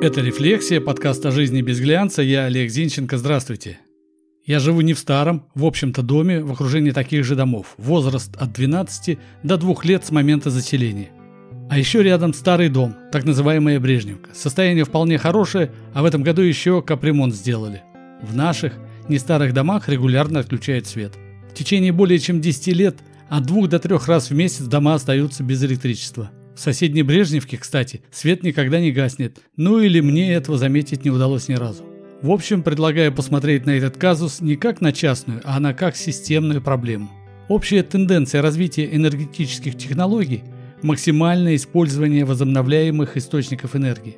Это «Рефлексия», подкаст о жизни без глянца. Я Олег Зинченко. Здравствуйте. Я живу не в старом, в общем-то, доме, в окружении таких же домов. Возраст от 12 до 2 лет с момента заселения. А еще рядом старый дом, так называемая Брежневка. Состояние вполне хорошее, а в этом году еще капремонт сделали. В наших, не старых домах регулярно отключают свет. В течение более чем 10 лет от двух до трех раз в месяц дома остаются без электричества. В соседней Брежневке, кстати, свет никогда не гаснет, ну или мне этого заметить не удалось ни разу. В общем, предлагаю посмотреть на этот казус не как на частную, а на как системную проблему. Общая тенденция развития энергетических технологий – максимальное использование возобновляемых источников энергии.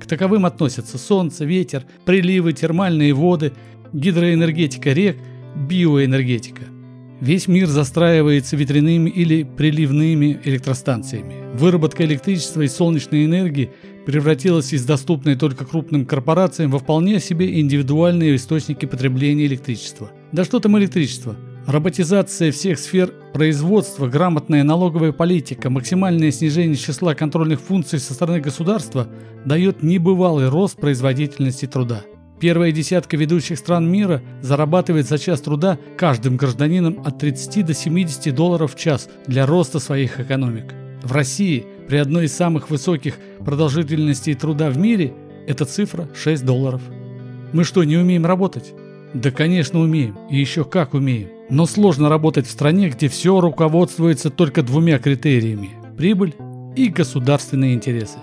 К таковым относятся солнце, ветер, приливы, термальные воды, гидроэнергетика рек, биоэнергетика – Весь мир застраивается ветряными или приливными электростанциями. Выработка электричества и солнечной энергии превратилась из доступной только крупным корпорациям во вполне себе индивидуальные источники потребления электричества. Да что там электричество? Роботизация всех сфер производства, грамотная налоговая политика, максимальное снижение числа контрольных функций со стороны государства дает небывалый рост производительности труда. Первая десятка ведущих стран мира зарабатывает за час труда каждым гражданином от 30 до 70 долларов в час для роста своих экономик. В России при одной из самых высоких продолжительностей труда в мире эта цифра 6 долларов. Мы что, не умеем работать? Да, конечно, умеем. И еще как умеем. Но сложно работать в стране, где все руководствуется только двумя критериями – прибыль и государственные интересы.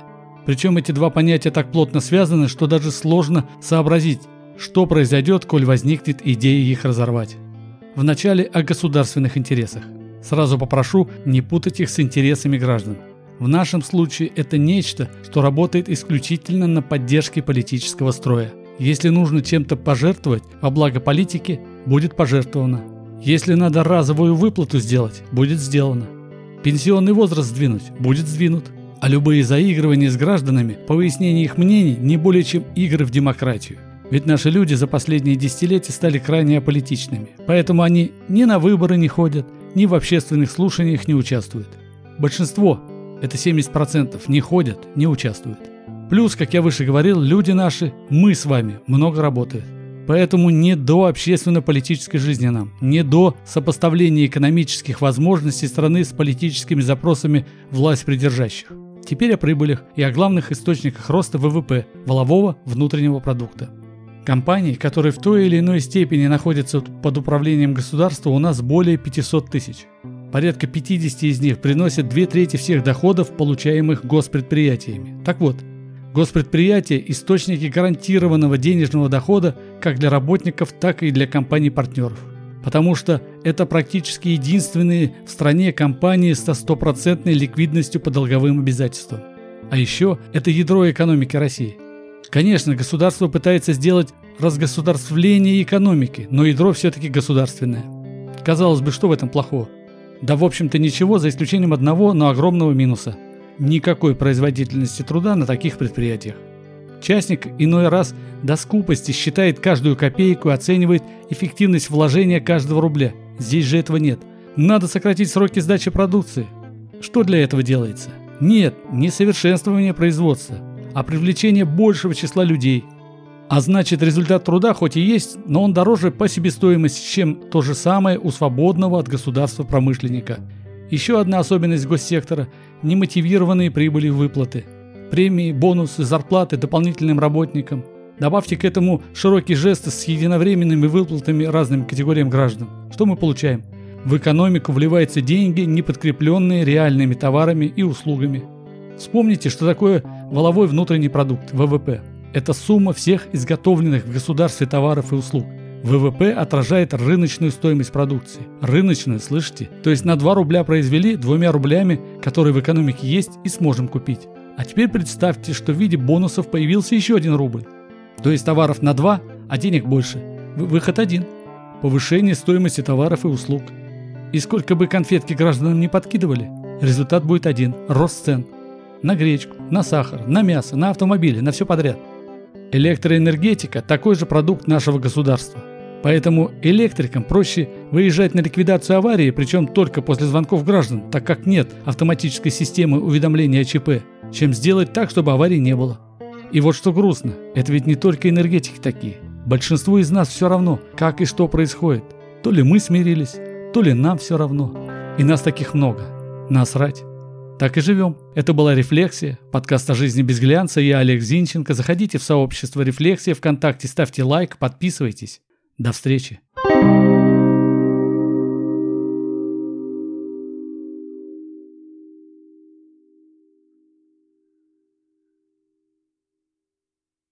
Причем эти два понятия так плотно связаны, что даже сложно сообразить, что произойдет, коль возникнет идея их разорвать. Вначале о государственных интересах. Сразу попрошу не путать их с интересами граждан. В нашем случае это нечто, что работает исключительно на поддержке политического строя. Если нужно чем-то пожертвовать во благо политики, будет пожертвовано. Если надо разовую выплату сделать, будет сделано. Пенсионный возраст сдвинуть, будет сдвинут а любые заигрывания с гражданами по выяснению их мнений не более чем игры в демократию. Ведь наши люди за последние десятилетия стали крайне аполитичными, поэтому они ни на выборы не ходят, ни в общественных слушаниях не участвуют. Большинство, это 70%, не ходят, не участвуют. Плюс, как я выше говорил, люди наши, мы с вами, много работают. Поэтому не до общественно-политической жизни нам, не до сопоставления экономических возможностей страны с политическими запросами власть придержащих. Теперь о прибылях и о главных источниках роста ВВП – волового внутреннего продукта. Компаний, которые в той или иной степени находятся под управлением государства, у нас более 500 тысяч. Порядка 50 из них приносят две трети всех доходов, получаемых госпредприятиями. Так вот, госпредприятия – источники гарантированного денежного дохода как для работников, так и для компаний-партнеров потому что это практически единственные в стране компании со стопроцентной ликвидностью по долговым обязательствам. А еще это ядро экономики России. Конечно, государство пытается сделать разгосударствление экономики, но ядро все-таки государственное. Казалось бы, что в этом плохого? Да в общем-то ничего, за исключением одного, но огромного минуса. Никакой производительности труда на таких предприятиях. Частник иной раз до скупости считает каждую копейку и оценивает эффективность вложения каждого рубля. Здесь же этого нет. Надо сократить сроки сдачи продукции. Что для этого делается? Нет, не совершенствование производства, а привлечение большего числа людей. А значит, результат труда хоть и есть, но он дороже по себестоимости, чем то же самое у свободного от государства промышленника. Еще одна особенность госсектора – немотивированные прибыли выплаты – премии, бонусы, зарплаты дополнительным работникам. Добавьте к этому широкие жесты с единовременными выплатами разным категориям граждан. Что мы получаем? В экономику вливаются деньги, не подкрепленные реальными товарами и услугами. Вспомните, что такое воловой внутренний продукт, ВВП. Это сумма всех изготовленных в государстве товаров и услуг. ВВП отражает рыночную стоимость продукции. Рыночную, слышите? То есть на 2 рубля произвели двумя рублями, которые в экономике есть и сможем купить. А теперь представьте, что в виде бонусов появился еще один рубль. То есть товаров на 2, а денег больше. Выход один. Повышение стоимости товаров и услуг. И сколько бы конфетки гражданам не подкидывали, результат будет один – рост цен. На гречку, на сахар, на мясо, на автомобили, на все подряд. Электроэнергетика – такой же продукт нашего государства. Поэтому электрикам проще выезжать на ликвидацию аварии, причем только после звонков граждан, так как нет автоматической системы уведомления о ЧП, чем сделать так, чтобы аварии не было. И вот что грустно, это ведь не только энергетики такие. Большинству из нас все равно, как и что происходит. То ли мы смирились, то ли нам все равно. И нас таких много. Насрать. Так и живем. Это была «Рефлексия», подкаст о жизни без глянца. Я Олег Зинченко. Заходите в сообщество «Рефлексия» ВКонтакте, ставьте лайк, подписывайтесь. До встречи. thank you